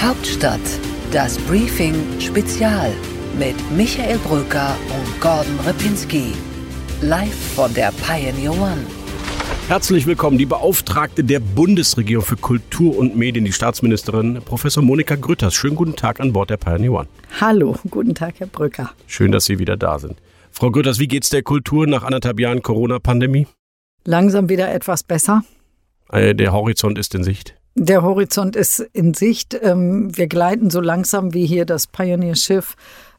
Hauptstadt, das Briefing Spezial mit Michael Brücker und Gordon Ripinski. Live von der Pioneer One. Herzlich willkommen, die Beauftragte der Bundesregierung für Kultur und Medien, die Staatsministerin Professor Monika Grütters. Schönen guten Tag an Bord der Pioneer One. Hallo, guten Tag, Herr Brücker. Schön, dass Sie wieder da sind. Frau Grütters, wie geht's der Kultur nach anderthalb Jahren Corona-Pandemie? Langsam wieder etwas besser. Äh, der Horizont ist in Sicht. Der Horizont ist in Sicht. Ähm, wir gleiten so langsam wie hier das Pioneer-Schiff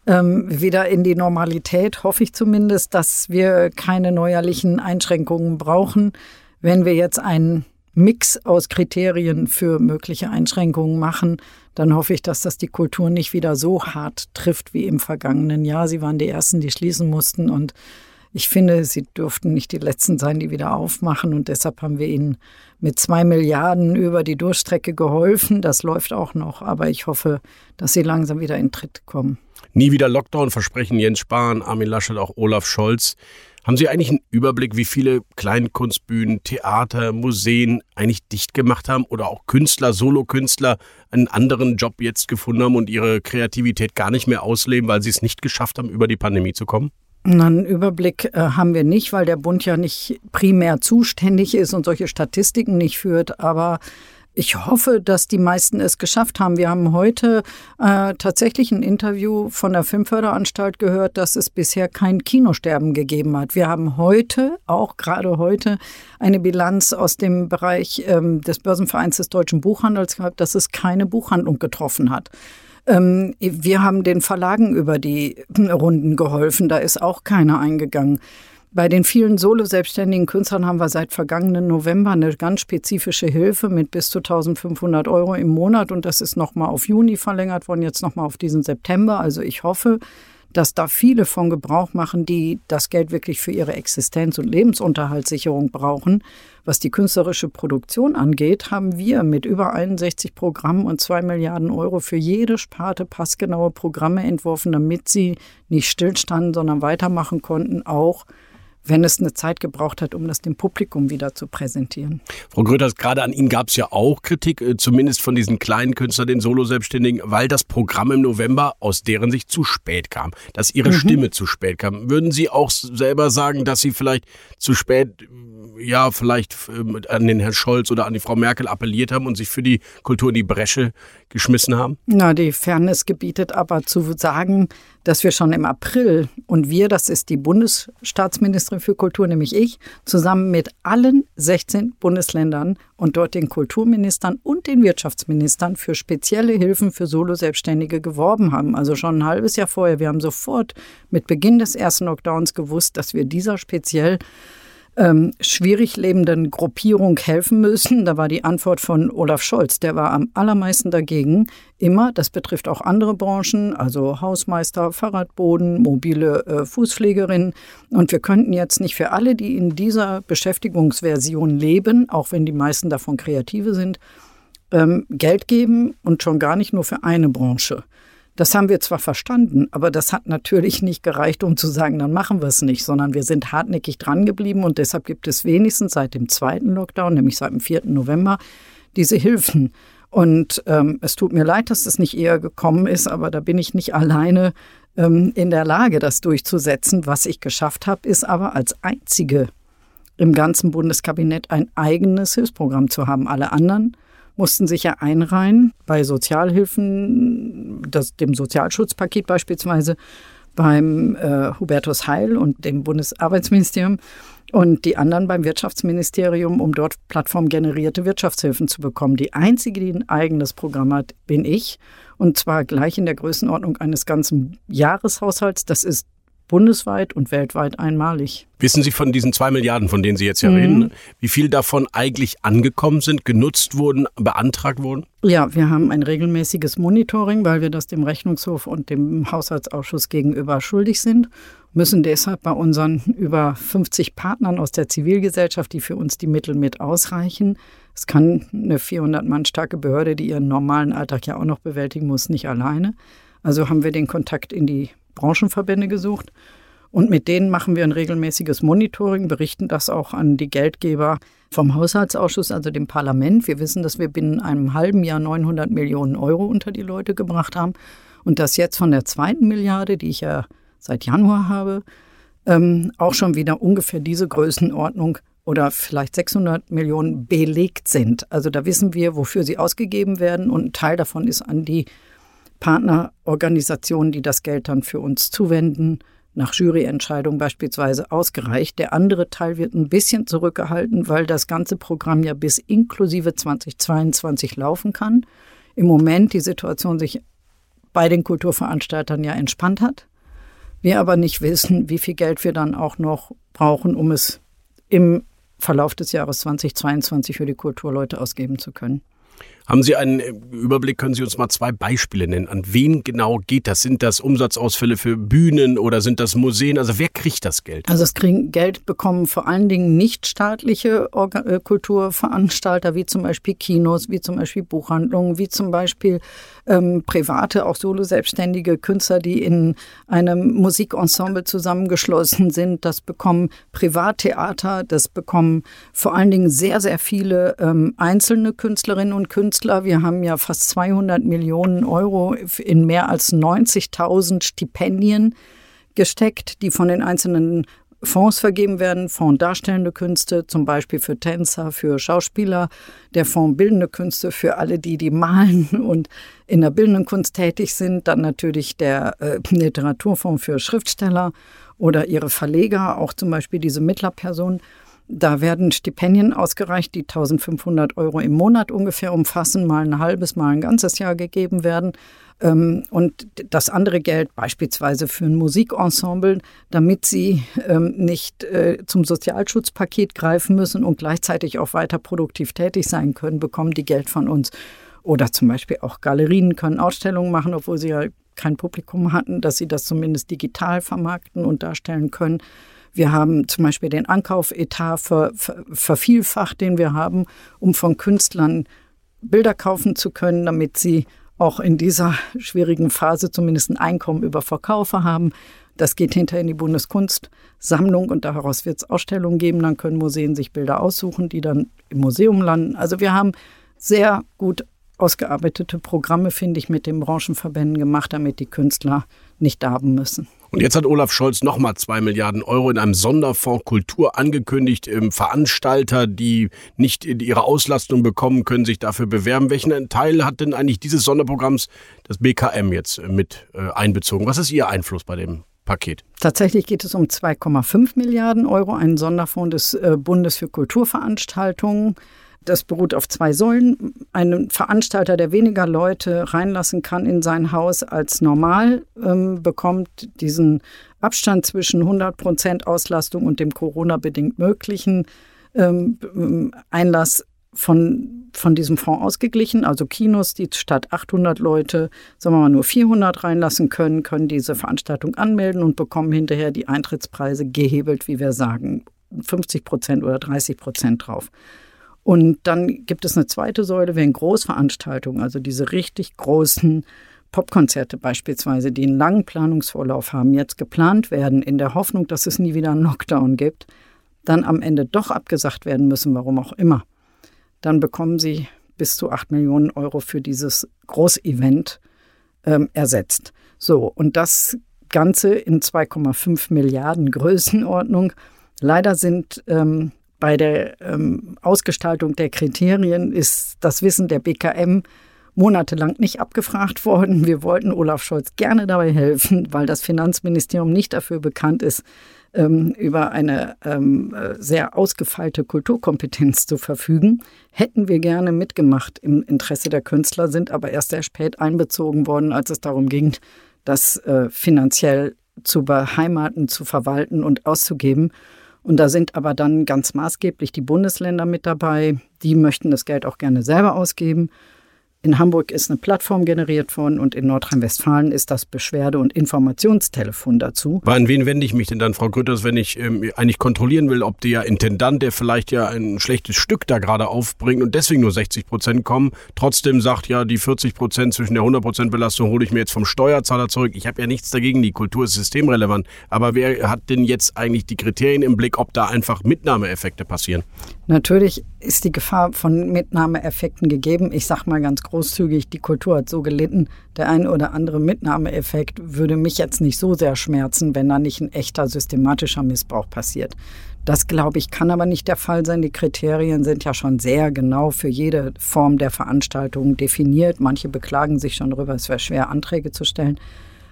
ähm, wieder in die Normalität, hoffe ich zumindest, dass wir keine neuerlichen Einschränkungen brauchen. Wenn wir jetzt einen Mix aus Kriterien für mögliche Einschränkungen machen, dann hoffe ich, dass das die Kultur nicht wieder so hart trifft wie im vergangenen Jahr. Sie waren die Ersten, die schließen mussten und ich finde, sie dürften nicht die Letzten sein, die wieder aufmachen. Und deshalb haben wir ihnen mit zwei Milliarden über die Durchstrecke geholfen. Das läuft auch noch. Aber ich hoffe, dass sie langsam wieder in Tritt kommen. Nie wieder Lockdown versprechen Jens Spahn, Armin Laschet, auch Olaf Scholz. Haben Sie eigentlich einen Überblick, wie viele Kleinkunstbühnen, Theater, Museen eigentlich dicht gemacht haben oder auch Künstler, Solokünstler einen anderen Job jetzt gefunden haben und ihre Kreativität gar nicht mehr ausleben, weil sie es nicht geschafft haben, über die Pandemie zu kommen? Einen Überblick äh, haben wir nicht, weil der Bund ja nicht primär zuständig ist und solche Statistiken nicht führt. Aber ich hoffe, dass die meisten es geschafft haben. Wir haben heute äh, tatsächlich ein Interview von der Filmförderanstalt gehört, dass es bisher kein Kinosterben gegeben hat. Wir haben heute, auch gerade heute, eine Bilanz aus dem Bereich ähm, des Börsenvereins des deutschen Buchhandels gehabt, dass es keine Buchhandlung getroffen hat. Ähm, wir haben den Verlagen über die Runden geholfen, da ist auch keiner eingegangen. Bei den vielen solo-selbstständigen Künstlern haben wir seit vergangenen November eine ganz spezifische Hilfe mit bis zu 1500 Euro im Monat und das ist nochmal auf Juni verlängert worden, jetzt nochmal auf diesen September. Also ich hoffe, dass da viele von Gebrauch machen, die das Geld wirklich für ihre Existenz und Lebensunterhaltssicherung brauchen. Was die künstlerische Produktion angeht, haben wir mit über 61 Programmen und zwei Milliarden Euro für jede Sparte passgenaue Programme entworfen, damit sie nicht stillstanden, sondern weitermachen konnten, auch wenn es eine Zeit gebraucht hat, um das dem Publikum wieder zu präsentieren. Frau Gröters, gerade an Ihnen gab es ja auch Kritik, äh, zumindest von diesen kleinen Künstlern, den Solo-Selbstständigen, weil das Programm im November aus deren Sicht zu spät kam, dass Ihre mhm. Stimme zu spät kam. Würden Sie auch selber sagen, dass Sie vielleicht zu spät, ja, vielleicht ähm, an den Herrn Scholz oder an die Frau Merkel appelliert haben und sich für die Kultur in die Bresche geschmissen haben? Na, die Fairness gebietet aber zu sagen, dass wir schon im April und wir, das ist die Bundesstaatsministerin für Kultur, nämlich ich, zusammen mit allen 16 Bundesländern und dort den Kulturministern und den Wirtschaftsministern für spezielle Hilfen für Solo-Selbstständige geworben haben. Also schon ein halbes Jahr vorher. Wir haben sofort mit Beginn des ersten Lockdowns gewusst, dass wir dieser speziell ähm, schwierig lebenden Gruppierung helfen müssen. Da war die Antwort von Olaf Scholz, der war am allermeisten dagegen. Immer, das betrifft auch andere Branchen, also Hausmeister, Fahrradboden, mobile äh, Fußpflegerinnen. Und wir könnten jetzt nicht für alle, die in dieser Beschäftigungsversion leben, auch wenn die meisten davon Kreative sind, ähm, Geld geben und schon gar nicht nur für eine Branche. Das haben wir zwar verstanden, aber das hat natürlich nicht gereicht, um zu sagen, dann machen wir es nicht, sondern wir sind hartnäckig dran geblieben und deshalb gibt es wenigstens seit dem zweiten Lockdown, nämlich seit dem 4. November, diese Hilfen. Und ähm, es tut mir leid, dass das nicht eher gekommen ist, aber da bin ich nicht alleine ähm, in der Lage, das durchzusetzen. Was ich geschafft habe, ist aber als einzige im ganzen Bundeskabinett ein eigenes Hilfsprogramm zu haben. Alle anderen mussten sich ja einreihen bei Sozialhilfen, das, dem Sozialschutzpaket beispielsweise, beim äh, Hubertus Heil und dem Bundesarbeitsministerium und die anderen beim Wirtschaftsministerium, um dort plattformgenerierte Wirtschaftshilfen zu bekommen. Die einzige, die ein eigenes Programm hat, bin ich. Und zwar gleich in der Größenordnung eines ganzen Jahreshaushalts. Das ist bundesweit und weltweit einmalig. Wissen Sie von diesen zwei Milliarden, von denen Sie jetzt ja mhm. reden, wie viel davon eigentlich angekommen sind, genutzt wurden, beantragt wurden? Ja, wir haben ein regelmäßiges Monitoring, weil wir das dem Rechnungshof und dem Haushaltsausschuss gegenüber schuldig sind, müssen deshalb bei unseren über 50 Partnern aus der Zivilgesellschaft, die für uns die Mittel mit ausreichen, es kann eine 400 Mann starke Behörde, die ihren normalen Alltag ja auch noch bewältigen muss, nicht alleine. Also haben wir den Kontakt in die Branchenverbände gesucht Und mit denen machen wir ein regelmäßiges Monitoring, berichten das auch an die Geldgeber vom Haushaltsausschuss, also dem Parlament. Wir wissen, dass wir binnen einem halben Jahr 900 Millionen Euro unter die Leute gebracht haben und dass jetzt von der zweiten Milliarde, die ich ja seit Januar habe, ähm, auch schon wieder ungefähr diese Größenordnung oder vielleicht 600 Millionen belegt sind. Also da wissen wir, wofür sie ausgegeben werden und ein Teil davon ist an die Partnerorganisationen, die das Geld dann für uns zuwenden, nach Juryentscheidung beispielsweise ausgereicht. Der andere Teil wird ein bisschen zurückgehalten, weil das ganze Programm ja bis inklusive 2022 laufen kann. Im Moment die Situation sich bei den Kulturveranstaltern ja entspannt hat. Wir aber nicht wissen, wie viel Geld wir dann auch noch brauchen, um es im Verlauf des Jahres 2022 für die Kulturleute ausgeben zu können. Haben Sie einen äh, Überblick? Können Sie uns mal zwei Beispiele nennen? An wen genau geht das? Sind das Umsatzausfälle für Bühnen oder sind das Museen? Also wer kriegt das Geld? Also es kriegen Geld bekommen vor allen Dingen nichtstaatliche äh, Kulturveranstalter, wie zum Beispiel Kinos, wie zum Beispiel Buchhandlungen, wie zum Beispiel ähm, private, auch solo-selbstständige Künstler, die in einem Musikensemble zusammengeschlossen sind. Das bekommen Privattheater, das bekommen vor allen Dingen sehr, sehr viele ähm, einzelne Künstlerinnen und Künstler. Wir haben ja fast 200 Millionen Euro in mehr als 90.000 Stipendien gesteckt, die von den einzelnen Fonds vergeben werden. Fonds Darstellende Künste, zum Beispiel für Tänzer, für Schauspieler. Der Fonds Bildende Künste für alle, die, die malen und in der bildenden Kunst tätig sind. Dann natürlich der äh, Literaturfonds für Schriftsteller oder ihre Verleger, auch zum Beispiel diese Mittlerpersonen. Da werden Stipendien ausgereicht, die 1500 Euro im Monat ungefähr umfassen, mal ein halbes, mal ein ganzes Jahr gegeben werden. Ähm, und das andere Geld beispielsweise für ein Musikensemble, damit sie ähm, nicht äh, zum Sozialschutzpaket greifen müssen und gleichzeitig auch weiter produktiv tätig sein können, bekommen die Geld von uns. Oder zum Beispiel auch Galerien können Ausstellungen machen, obwohl sie ja kein Publikum hatten, dass sie das zumindest digital vermarkten und darstellen können. Wir haben zum Beispiel den Ankaufetat ver, ver, vervielfacht, den wir haben, um von Künstlern Bilder kaufen zu können, damit sie auch in dieser schwierigen Phase zumindest ein Einkommen über Verkaufe haben. Das geht hinterher in die Bundeskunstsammlung und daraus wird es Ausstellungen geben. Dann können Museen sich Bilder aussuchen, die dann im Museum landen. Also wir haben sehr gut ausgearbeitete Programme, finde ich, mit den Branchenverbänden gemacht, damit die Künstler nicht darben müssen. Und jetzt hat Olaf Scholz nochmal zwei Milliarden Euro in einem Sonderfonds Kultur angekündigt. Veranstalter, die nicht ihre Auslastung bekommen, können sich dafür bewerben. Welchen Teil hat denn eigentlich dieses Sonderprogramms das BKM jetzt mit äh, einbezogen? Was ist Ihr Einfluss bei dem Paket? Tatsächlich geht es um 2,5 Milliarden Euro, einen Sonderfonds des äh, Bundes für Kulturveranstaltungen. Das beruht auf zwei Säulen. Ein Veranstalter, der weniger Leute reinlassen kann in sein Haus als normal, ähm, bekommt diesen Abstand zwischen 100 Prozent Auslastung und dem Corona-bedingt möglichen ähm, Einlass von, von diesem Fonds ausgeglichen. Also Kinos, die statt 800 Leute, sagen wir mal, nur 400 reinlassen können, können diese Veranstaltung anmelden und bekommen hinterher die Eintrittspreise gehebelt, wie wir sagen, 50 Prozent oder 30 Prozent drauf. Und dann gibt es eine zweite Säule, wenn Großveranstaltungen, also diese richtig großen Popkonzerte beispielsweise, die einen langen Planungsvorlauf haben, jetzt geplant werden, in der Hoffnung, dass es nie wieder einen Lockdown gibt, dann am Ende doch abgesagt werden müssen, warum auch immer. Dann bekommen sie bis zu 8 Millionen Euro für dieses Großevent ähm, ersetzt. So, und das Ganze in 2,5 Milliarden Größenordnung. Leider sind ähm, bei der ähm, Ausgestaltung der Kriterien ist das Wissen der BKM monatelang nicht abgefragt worden. Wir wollten Olaf Scholz gerne dabei helfen, weil das Finanzministerium nicht dafür bekannt ist, ähm, über eine ähm, sehr ausgefeilte Kulturkompetenz zu verfügen. Hätten wir gerne mitgemacht im Interesse der Künstler, sind aber erst sehr spät einbezogen worden, als es darum ging, das äh, finanziell zu beheimaten, zu verwalten und auszugeben. Und da sind aber dann ganz maßgeblich die Bundesländer mit dabei. Die möchten das Geld auch gerne selber ausgeben. In Hamburg ist eine Plattform generiert worden und in Nordrhein-Westfalen ist das Beschwerde- und Informationstelefon dazu. An wen wende ich mich denn dann, Frau Grütters, wenn ich ähm, eigentlich kontrollieren will, ob der Intendant, der vielleicht ja ein schlechtes Stück da gerade aufbringt und deswegen nur 60 Prozent kommen, trotzdem sagt, ja, die 40 Prozent zwischen der 100 Prozent Belastung hole ich mir jetzt vom Steuerzahler zurück. Ich habe ja nichts dagegen, die Kultur ist systemrelevant. Aber wer hat denn jetzt eigentlich die Kriterien im Blick, ob da einfach Mitnahmeeffekte passieren? Natürlich ist die Gefahr von Mitnahmeeffekten gegeben. Ich sage mal ganz großzügig, die Kultur hat so gelitten, der ein oder andere Mitnahmeeffekt würde mich jetzt nicht so sehr schmerzen, wenn da nicht ein echter systematischer Missbrauch passiert. Das, glaube ich, kann aber nicht der Fall sein. Die Kriterien sind ja schon sehr genau für jede Form der Veranstaltung definiert. Manche beklagen sich schon darüber, es wäre schwer, Anträge zu stellen.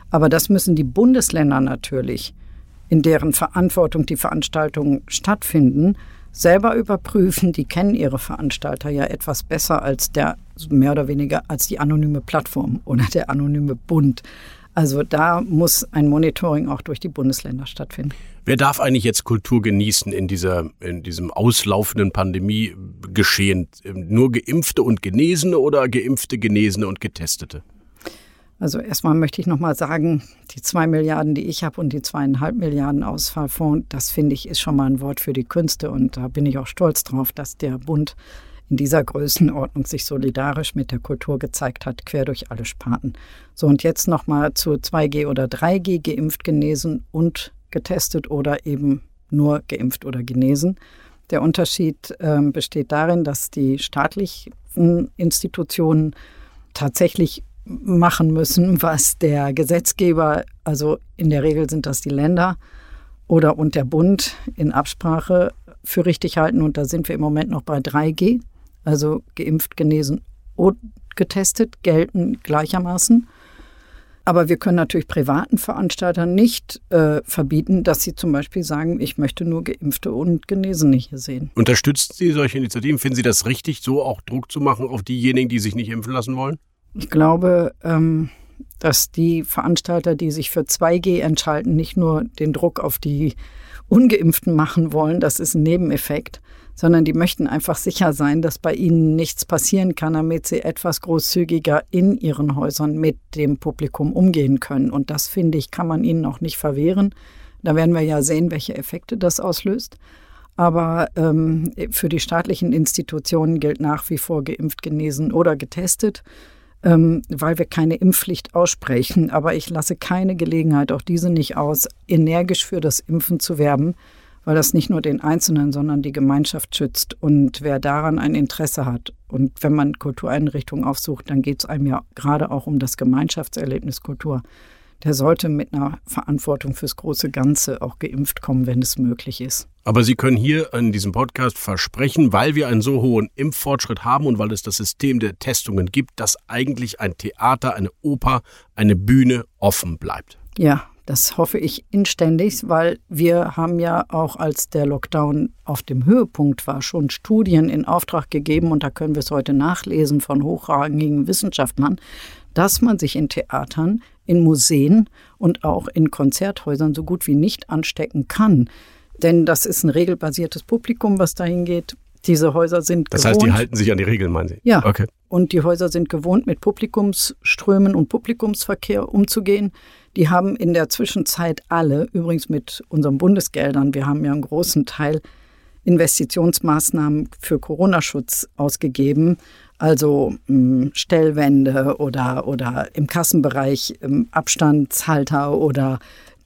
Aber das müssen die Bundesländer natürlich, in deren Verantwortung die Veranstaltungen stattfinden, selber überprüfen. Die kennen ihre Veranstalter ja etwas besser als der mehr oder weniger als die anonyme Plattform oder der anonyme Bund. Also da muss ein Monitoring auch durch die Bundesländer stattfinden. Wer darf eigentlich jetzt Kultur genießen in, dieser, in diesem auslaufenden Pandemiegeschehen? Nur Geimpfte und Genesene oder Geimpfte, Genesene und Getestete? Also erstmal möchte ich nochmal sagen, die zwei Milliarden, die ich habe und die zweieinhalb Milliarden Ausfallfonds, das finde ich ist schon mal ein Wort für die Künste und da bin ich auch stolz drauf, dass der Bund in dieser Größenordnung sich solidarisch mit der Kultur gezeigt hat, quer durch alle Sparten. So und jetzt nochmal zu 2G oder 3G, geimpft, genesen und getestet oder eben nur geimpft oder genesen. Der Unterschied äh, besteht darin, dass die staatlichen Institutionen tatsächlich machen müssen, was der Gesetzgeber, also in der Regel sind das die Länder oder und der Bund in Absprache für richtig halten. Und da sind wir im Moment noch bei 3G, also geimpft, genesen und getestet, gelten gleichermaßen. Aber wir können natürlich privaten Veranstaltern nicht äh, verbieten, dass sie zum Beispiel sagen, ich möchte nur Geimpfte und Genesene hier sehen. Unterstützen Sie solche Initiativen? Finden Sie das richtig, so auch Druck zu machen auf diejenigen, die sich nicht impfen lassen wollen? Ich glaube, ähm, dass die Veranstalter, die sich für 2G entscheiden, nicht nur den Druck auf die Ungeimpften machen wollen, das ist ein Nebeneffekt, sondern die möchten einfach sicher sein, dass bei ihnen nichts passieren kann, damit sie etwas großzügiger in ihren Häusern mit dem Publikum umgehen können. Und das, finde ich, kann man ihnen auch nicht verwehren. Da werden wir ja sehen, welche Effekte das auslöst. Aber ähm, für die staatlichen Institutionen gilt nach wie vor geimpft, genesen oder getestet ähm, weil wir keine Impfpflicht aussprechen. Aber ich lasse keine Gelegenheit, auch diese nicht aus, energisch für das Impfen zu werben, weil das nicht nur den Einzelnen, sondern die Gemeinschaft schützt. Und wer daran ein Interesse hat und wenn man Kultureinrichtungen aufsucht, dann geht es einem ja gerade auch um das Gemeinschaftserlebnis Kultur der sollte mit einer Verantwortung fürs große Ganze auch geimpft kommen, wenn es möglich ist. Aber Sie können hier in diesem Podcast versprechen, weil wir einen so hohen Impffortschritt haben und weil es das System der Testungen gibt, dass eigentlich ein Theater, eine Oper, eine Bühne offen bleibt. Ja, das hoffe ich inständig, weil wir haben ja auch, als der Lockdown auf dem Höhepunkt war, schon Studien in Auftrag gegeben und da können wir es heute nachlesen von hochrangigen Wissenschaftlern, dass man sich in Theatern in Museen und auch in Konzerthäusern so gut wie nicht anstecken kann. Denn das ist ein regelbasiertes Publikum, was dahin geht. Diese Häuser sind das gewohnt. Das heißt, die halten sich an die Regeln, meinen Sie? Ja. Okay. Und die Häuser sind gewohnt, mit Publikumsströmen und Publikumsverkehr umzugehen. Die haben in der Zwischenzeit alle, übrigens mit unseren Bundesgeldern, wir haben ja einen großen Teil Investitionsmaßnahmen für Corona-Schutz ausgegeben, also mh, Stellwände oder, oder im Kassenbereich ähm, Abstandshalter oder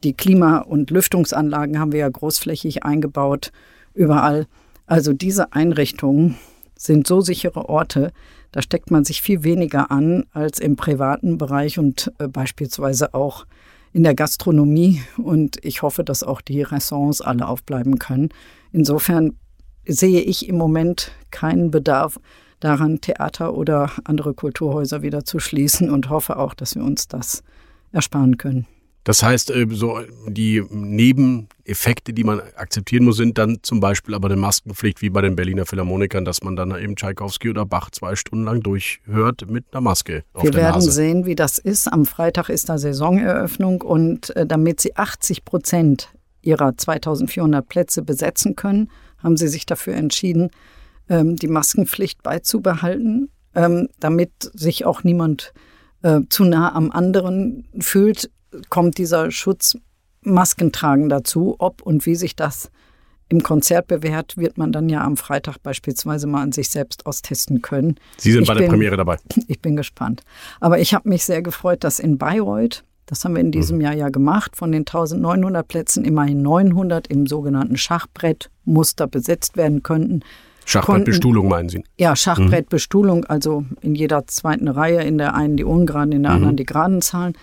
die Klima- und Lüftungsanlagen haben wir ja großflächig eingebaut, überall. Also diese Einrichtungen sind so sichere Orte, da steckt man sich viel weniger an als im privaten Bereich und äh, beispielsweise auch in der Gastronomie. Und ich hoffe, dass auch die Restaurants alle aufbleiben können. Insofern sehe ich im Moment keinen Bedarf daran, Theater oder andere Kulturhäuser wieder zu schließen und hoffe auch, dass wir uns das ersparen können. Das heißt, äh, so die Nebeneffekte, die man akzeptieren muss, sind dann zum Beispiel aber eine Maskenpflicht wie bei den Berliner Philharmonikern, dass man dann eben Tschaikowski oder Bach zwei Stunden lang durchhört mit einer Maske auf Wir der werden Nase. sehen, wie das ist. Am Freitag ist da Saisoneröffnung und äh, damit sie 80 Prozent ihrer 2400 Plätze besetzen können, haben sie sich dafür entschieden, ähm, die Maskenpflicht beizubehalten. ähm, damit sich auch niemand äh, zu nah am anderen fühlt, kommt dieser Schutz Maskentragen dazu. Ob und wie sich das im Konzert bewährt, wird man dann ja am Freitag beispielsweise mal an sich selbst austesten können. Sie sind ich bei der Premiere dabei. Ich bin gespannt. Aber ich habe mich sehr gefreut, dass in Bayreuth, das haben wir in diesem mhm. Jahr ja gemacht, von den 1900 Plätzen immerhin 900 im sogenannten Schachbrettmuster besetzt werden könnten. Schachbrettbestuhlung meinen Sie? Ja, Schachbrettbestuhlung, also in jeder zweiten Reihe, in der einen die ungeraden, in der mhm. anderen die geraden Zahlen.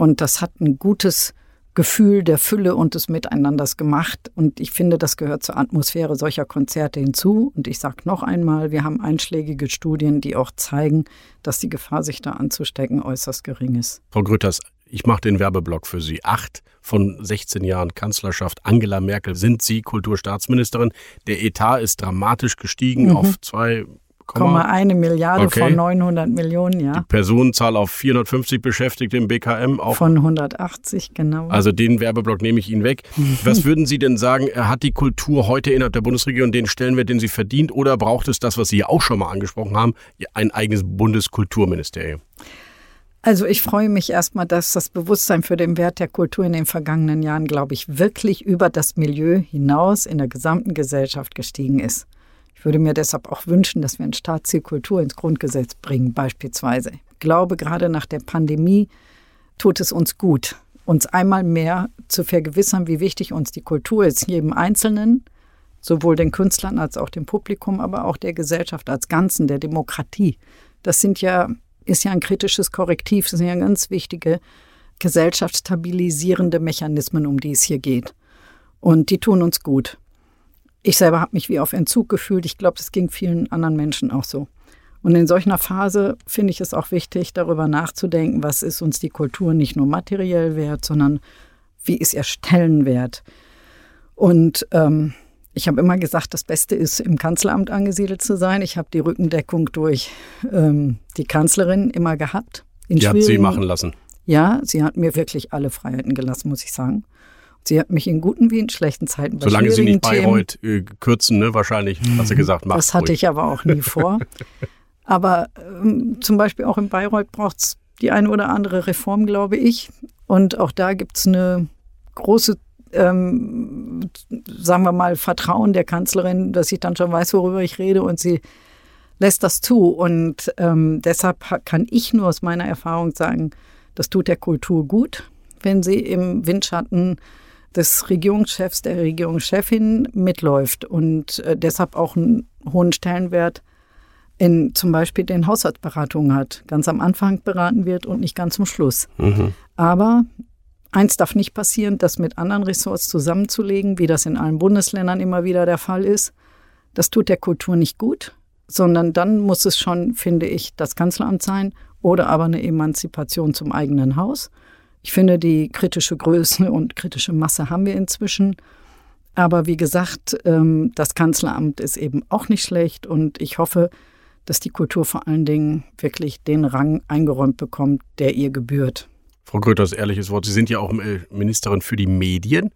Und das hat ein gutes Gefühl der Fülle und des Miteinanders gemacht. Und ich finde, das gehört zur Atmosphäre solcher Konzerte hinzu. Und ich sage noch einmal, wir haben einschlägige Studien, die auch zeigen, dass die Gefahr, sich da anzustecken, äußerst gering ist. Frau Grütters, ich mache den Werbeblock für Sie. Acht von 16 Jahren Kanzlerschaft Angela Merkel sind Sie Kulturstaatsministerin. Der Etat ist dramatisch gestiegen mhm. auf zwei 1,1 Milliarde okay. von 900 Millionen, ja. Die Personenzahl auf 450 Beschäftigte im BKM auch. Von 180, genau. Also den Werbeblock nehme ich Ihnen weg. Was würden Sie denn sagen, hat die Kultur heute innerhalb der Bundesregierung den Stellenwert, den sie verdient, oder braucht es das, was Sie ja auch schon mal angesprochen haben, ein eigenes Bundeskulturministerium? Also ich freue mich erstmal, dass das Bewusstsein für den Wert der Kultur in den vergangenen Jahren, glaube ich, wirklich über das Milieu hinaus in der gesamten Gesellschaft gestiegen ist. Ich würde mir deshalb auch wünschen, dass wir ein Staatsziel Kultur ins Grundgesetz bringen, beispielsweise. Ich glaube, gerade nach der Pandemie tut es uns gut, uns einmal mehr zu vergewissern, wie wichtig uns die Kultur ist, jedem Einzelnen, sowohl den Künstlern als auch dem Publikum, aber auch der Gesellschaft als Ganzen, der Demokratie. Das sind ja, ist ja ein kritisches Korrektiv, das sind ja ganz wichtige gesellschaftsstabilisierende Mechanismen, um die es hier geht. Und die tun uns gut. Ich selber habe mich wie auf Entzug gefühlt. Ich glaube, das ging vielen anderen Menschen auch so. Und in solch einer Phase finde ich es auch wichtig, darüber nachzudenken, was ist uns die Kultur nicht nur materiell wert, sondern wie ist ihr Stellenwert. Und ähm, ich habe immer gesagt, das Beste ist, im Kanzleramt angesiedelt zu sein. Ich habe die Rückendeckung durch ähm, die Kanzlerin immer gehabt. die hat sie machen lassen. Ja, sie hat mir wirklich alle Freiheiten gelassen, muss ich sagen. Sie hat mich in guten wie in schlechten Zeiten bei Solange Sie nicht Bayreuth äh, kürzen, ne, wahrscheinlich, hat sie gesagt, macht Das hatte ruhig. ich aber auch nie vor. aber ähm, zum Beispiel auch in Bayreuth braucht es die eine oder andere Reform, glaube ich. Und auch da gibt es eine große, ähm, sagen wir mal, Vertrauen der Kanzlerin, dass ich dann schon weiß, worüber ich rede und sie lässt das zu. Und ähm, deshalb kann ich nur aus meiner Erfahrung sagen, das tut der Kultur gut, wenn sie im Windschatten des Regierungschefs, der Regierungschefin mitläuft und äh, deshalb auch einen hohen Stellenwert in zum Beispiel den Haushaltsberatungen hat. Ganz am Anfang beraten wird und nicht ganz zum Schluss. Mhm. Aber eins darf nicht passieren, das mit anderen Ressorts zusammenzulegen, wie das in allen Bundesländern immer wieder der Fall ist. Das tut der Kultur nicht gut, sondern dann muss es schon, finde ich, das Kanzleramt sein oder aber eine Emanzipation zum eigenen Haus. Ich finde, die kritische Größe und kritische Masse haben wir inzwischen. Aber wie gesagt, ähm, das Kanzleramt ist eben auch nicht schlecht und ich hoffe, dass die Kultur vor allen Dingen wirklich den Rang eingeräumt bekommt, der ihr gebührt. Frau Gröters, ehrliches Wort. Sie sind ja auch äh, Ministerin für die Medien.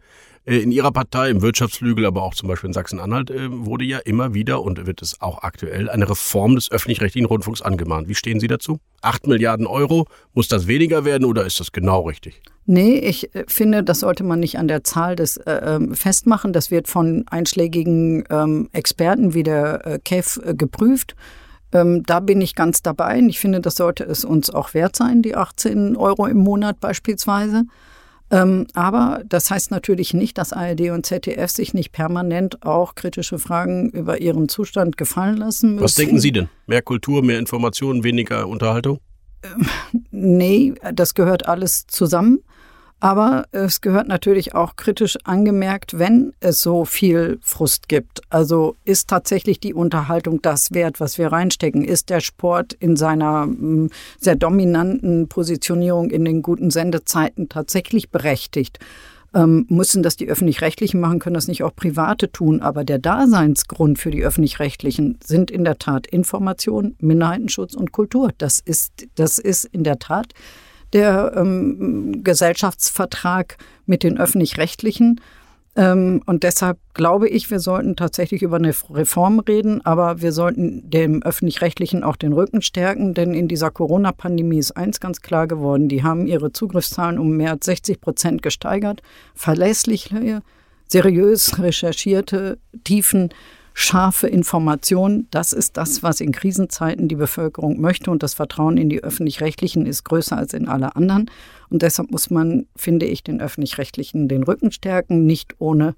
Äh, in Ihrer Partei, im Wirtschaftsflügel, aber auch zum Beispiel in Sachsen-Anhalt, äh, wurde ja immer wieder und wird es auch aktuell eine Reform des öffentlich-rechtlichen Rundfunks angemahnt. Wie stehen Sie dazu? Acht Milliarden Euro, muss das weniger werden oder ist das genau richtig? Nee, ich äh, finde, das sollte man nicht an der Zahl des äh, ähm, festmachen. Das wird von einschlägigen ähm, Experten wie der äh, KEF äh, geprüft. Ähm, da bin ich ganz dabei. Und ich finde, das sollte es uns auch wert sein, die 18 Euro im Monat beispielsweise. Ähm, aber das heißt natürlich nicht, dass ARD und ZDF sich nicht permanent auch kritische Fragen über ihren Zustand gefallen lassen müssen. Was denken Sie denn? Mehr Kultur, mehr Informationen, weniger Unterhaltung? Ähm, nee, das gehört alles zusammen. Aber es gehört natürlich auch kritisch angemerkt, wenn es so viel Frust gibt. Also ist tatsächlich die Unterhaltung das wert, was wir reinstecken? Ist der Sport in seiner hm, sehr dominanten Positionierung in den guten Sendezeiten tatsächlich berechtigt? Ähm, müssen das die öffentlich-rechtlichen machen, können das nicht auch private tun. Aber der Daseinsgrund für die öffentlich-rechtlichen sind in der Tat Information, Minderheitenschutz und Kultur. Das ist, das ist in der Tat der ähm, Gesellschaftsvertrag mit den öffentlich-rechtlichen. Ähm, und deshalb glaube ich, wir sollten tatsächlich über eine Reform reden, aber wir sollten dem öffentlich-rechtlichen auch den Rücken stärken, denn in dieser Corona-Pandemie ist eins ganz klar geworden. Die haben ihre Zugriffszahlen um mehr als 60 Prozent gesteigert. Verlässliche, seriös recherchierte, tiefen scharfe Information. Das ist das, was in Krisenzeiten die Bevölkerung möchte. Und das Vertrauen in die öffentlich-rechtlichen ist größer als in alle anderen. Und deshalb muss man, finde ich, den öffentlich-rechtlichen den Rücken stärken, nicht ohne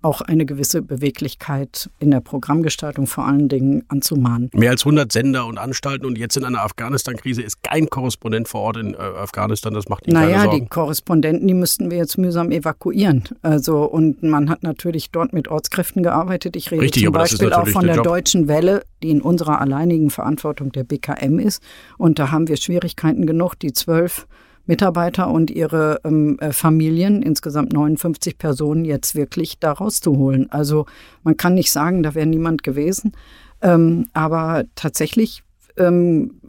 auch eine gewisse Beweglichkeit in der Programmgestaltung vor allen Dingen anzumahnen. Mehr als 100 Sender und Anstalten und jetzt in einer Afghanistan-Krise ist kein Korrespondent vor Ort in äh, Afghanistan. Das macht Ihnen naja, keine Sorgen. die Korrespondenten, die müssten wir jetzt mühsam evakuieren. Also und man hat natürlich dort mit Ortskräften gearbeitet. Ich rede Richtig, zum Beispiel auch von der, der Deutschen Welle, die in unserer alleinigen Verantwortung der BKM ist. Und da haben wir Schwierigkeiten genug, die zwölf Mitarbeiter und ihre ähm, äh, Familien, insgesamt 59 Personen, jetzt wirklich da rauszuholen. Also man kann nicht sagen, da wäre niemand gewesen. Ähm, aber tatsächlich ähm,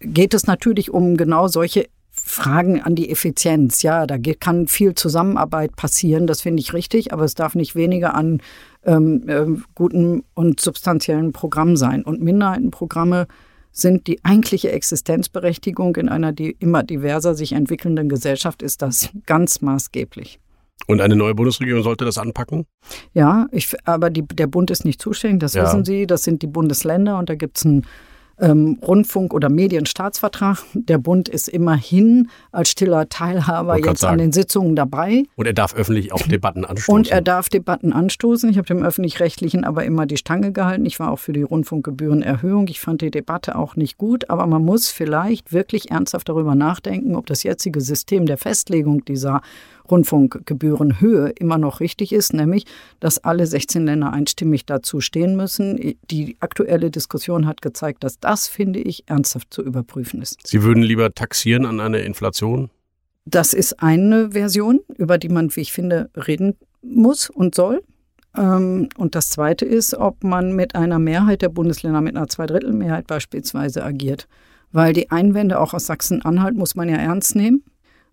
geht es natürlich um genau solche Fragen an die Effizienz. Ja, da kann viel Zusammenarbeit passieren, das finde ich richtig, aber es darf nicht weniger an ähm, äh, guten und substanziellen Programmen sein. Und Minderheitenprogramme sind die eigentliche Existenzberechtigung in einer immer diverser sich entwickelnden Gesellschaft ist das ganz maßgeblich. Und eine neue Bundesregierung sollte das anpacken? Ja, ich, aber die, der Bund ist nicht zuständig, das ja. wissen Sie. Das sind die Bundesländer und da gibt es ein ähm, Rundfunk- oder Medienstaatsvertrag. Der Bund ist immerhin als stiller Teilhaber jetzt an den Sitzungen dabei. Und er darf öffentlich auch Debatten anstoßen. Und er darf Debatten anstoßen. Ich habe dem Öffentlich-Rechtlichen aber immer die Stange gehalten. Ich war auch für die Rundfunkgebührenerhöhung. Ich fand die Debatte auch nicht gut, aber man muss vielleicht wirklich ernsthaft darüber nachdenken, ob das jetzige System der Festlegung dieser Rundfunkgebührenhöhe immer noch richtig ist, nämlich, dass alle 16 Länder einstimmig dazu stehen müssen. Die aktuelle Diskussion hat gezeigt, dass das, finde ich, ernsthaft zu überprüfen ist. Sie würden lieber taxieren an eine Inflation? Das ist eine Version, über die man, wie ich finde, reden muss und soll. Ähm, und das Zweite ist, ob man mit einer Mehrheit der Bundesländer, mit einer Zweidrittelmehrheit beispielsweise agiert. Weil die Einwände auch aus Sachsen-Anhalt muss man ja ernst nehmen.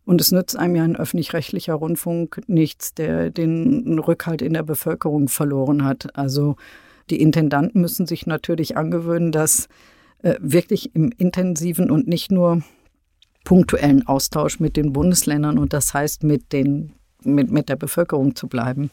Und es nützt einem ja ein öffentlich-rechtlicher Rundfunk nichts, der den Rückhalt in der Bevölkerung verloren hat. Also die Intendanten müssen sich natürlich angewöhnen, dass äh, wirklich im intensiven und nicht nur punktuellen Austausch mit den Bundesländern und das heißt mit, den, mit, mit der Bevölkerung zu bleiben.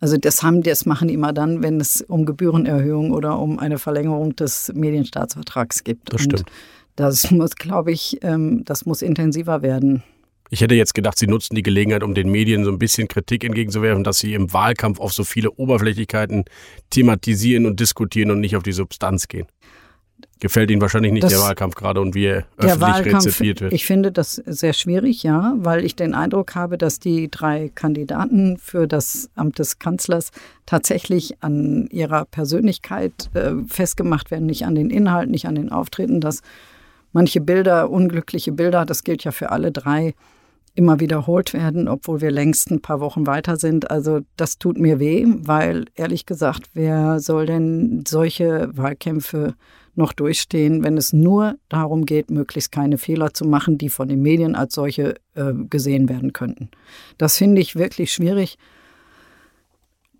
Also das haben das machen die immer dann, wenn es um Gebührenerhöhung oder um eine Verlängerung des Medienstaatsvertrags geht. Das stimmt. Und das muss, glaube ich, ähm, das muss intensiver werden. Ich hätte jetzt gedacht, Sie nutzen die Gelegenheit, um den Medien so ein bisschen Kritik entgegenzuwerfen, dass sie im Wahlkampf auf so viele Oberflächlichkeiten thematisieren und diskutieren und nicht auf die Substanz gehen. Gefällt Ihnen wahrscheinlich nicht das, der Wahlkampf gerade und wie er öffentlich Wahlkampf, rezipiert wird. Ich finde das sehr schwierig, ja, weil ich den Eindruck habe, dass die drei Kandidaten für das Amt des Kanzlers tatsächlich an ihrer Persönlichkeit äh, festgemacht werden, nicht an den Inhalten, nicht an den Auftreten, dass manche Bilder, unglückliche Bilder, das gilt ja für alle drei, immer wiederholt werden, obwohl wir längst ein paar Wochen weiter sind. Also das tut mir weh, weil ehrlich gesagt, wer soll denn solche Wahlkämpfe noch durchstehen, wenn es nur darum geht, möglichst keine Fehler zu machen, die von den Medien als solche äh, gesehen werden könnten. Das finde ich wirklich schwierig,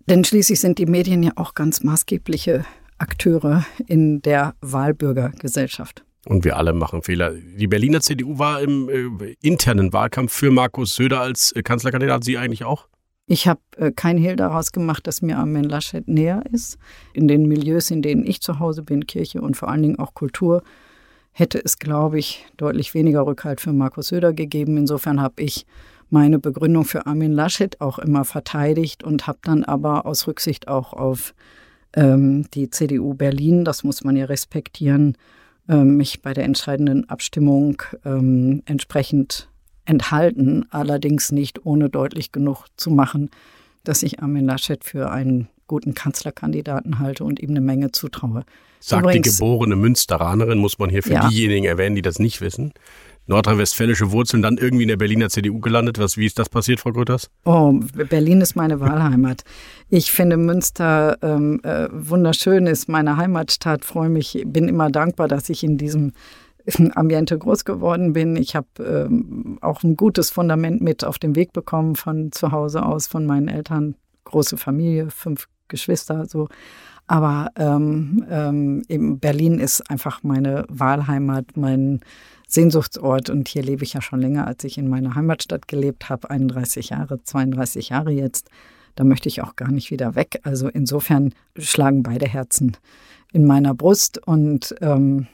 denn schließlich sind die Medien ja auch ganz maßgebliche Akteure in der Wahlbürgergesellschaft. Und wir alle machen Fehler. Die Berliner CDU war im äh, internen Wahlkampf für Markus Söder als äh, Kanzlerkandidat. Sie eigentlich auch? Ich habe äh, kein Hehl daraus gemacht, dass mir Armin Laschet näher ist. In den Milieus, in denen ich zu Hause bin, Kirche und vor allen Dingen auch Kultur, hätte es, glaube ich, deutlich weniger Rückhalt für Markus Söder gegeben. Insofern habe ich meine Begründung für Armin Laschet auch immer verteidigt und habe dann aber aus Rücksicht auch auf ähm, die CDU Berlin, das muss man ja respektieren, mich bei der entscheidenden Abstimmung ähm, entsprechend enthalten, allerdings nicht ohne deutlich genug zu machen, dass ich Armin Laschet für einen guten Kanzlerkandidaten halte und ihm eine Menge zutraue. Sagt Übrigens, die geborene Münsteranerin, muss man hier für ja. diejenigen erwähnen, die das nicht wissen nordrhein-westfälische Wurzeln dann irgendwie in der Berliner CDU gelandet. Was, wie ist das passiert, Frau Grütters? Oh, Berlin ist meine Wahlheimat. Ich finde Münster ähm, äh, wunderschön, ist meine Heimatstadt. Freue mich, bin immer dankbar, dass ich in diesem Ambiente groß geworden bin. Ich habe ähm, auch ein gutes Fundament mit auf den Weg bekommen von zu Hause aus, von meinen Eltern große Familie, fünf Geschwister, so. Aber ähm, ähm, eben Berlin ist einfach meine Wahlheimat, mein Sehnsuchtsort. Und hier lebe ich ja schon länger, als ich in meiner Heimatstadt gelebt habe, 31 Jahre, 32 Jahre jetzt. Da möchte ich auch gar nicht wieder weg. Also insofern schlagen beide Herzen in meiner Brust. Und ähm,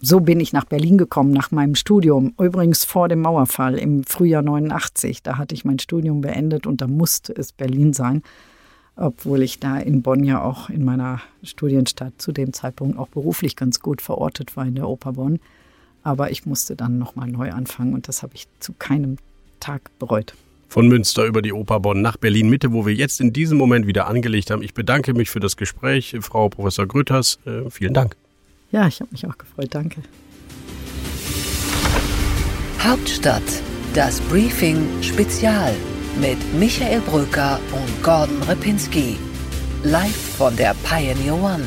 so bin ich nach Berlin gekommen, nach meinem Studium. Übrigens vor dem Mauerfall im Frühjahr 89. Da hatte ich mein Studium beendet und da musste es Berlin sein obwohl ich da in Bonn ja auch in meiner Studienstadt zu dem Zeitpunkt auch beruflich ganz gut verortet war in der Oper Bonn. Aber ich musste dann nochmal neu anfangen und das habe ich zu keinem Tag bereut. Von Münster über die Oper Bonn nach Berlin Mitte, wo wir jetzt in diesem Moment wieder angelegt haben. Ich bedanke mich für das Gespräch, Frau Professor Grüters. Äh, vielen Dank. Ja, ich habe mich auch gefreut. Danke. Hauptstadt, das Briefing Spezial mit Michael Bröker und Gordon Repinski. Live von der Pioneer One.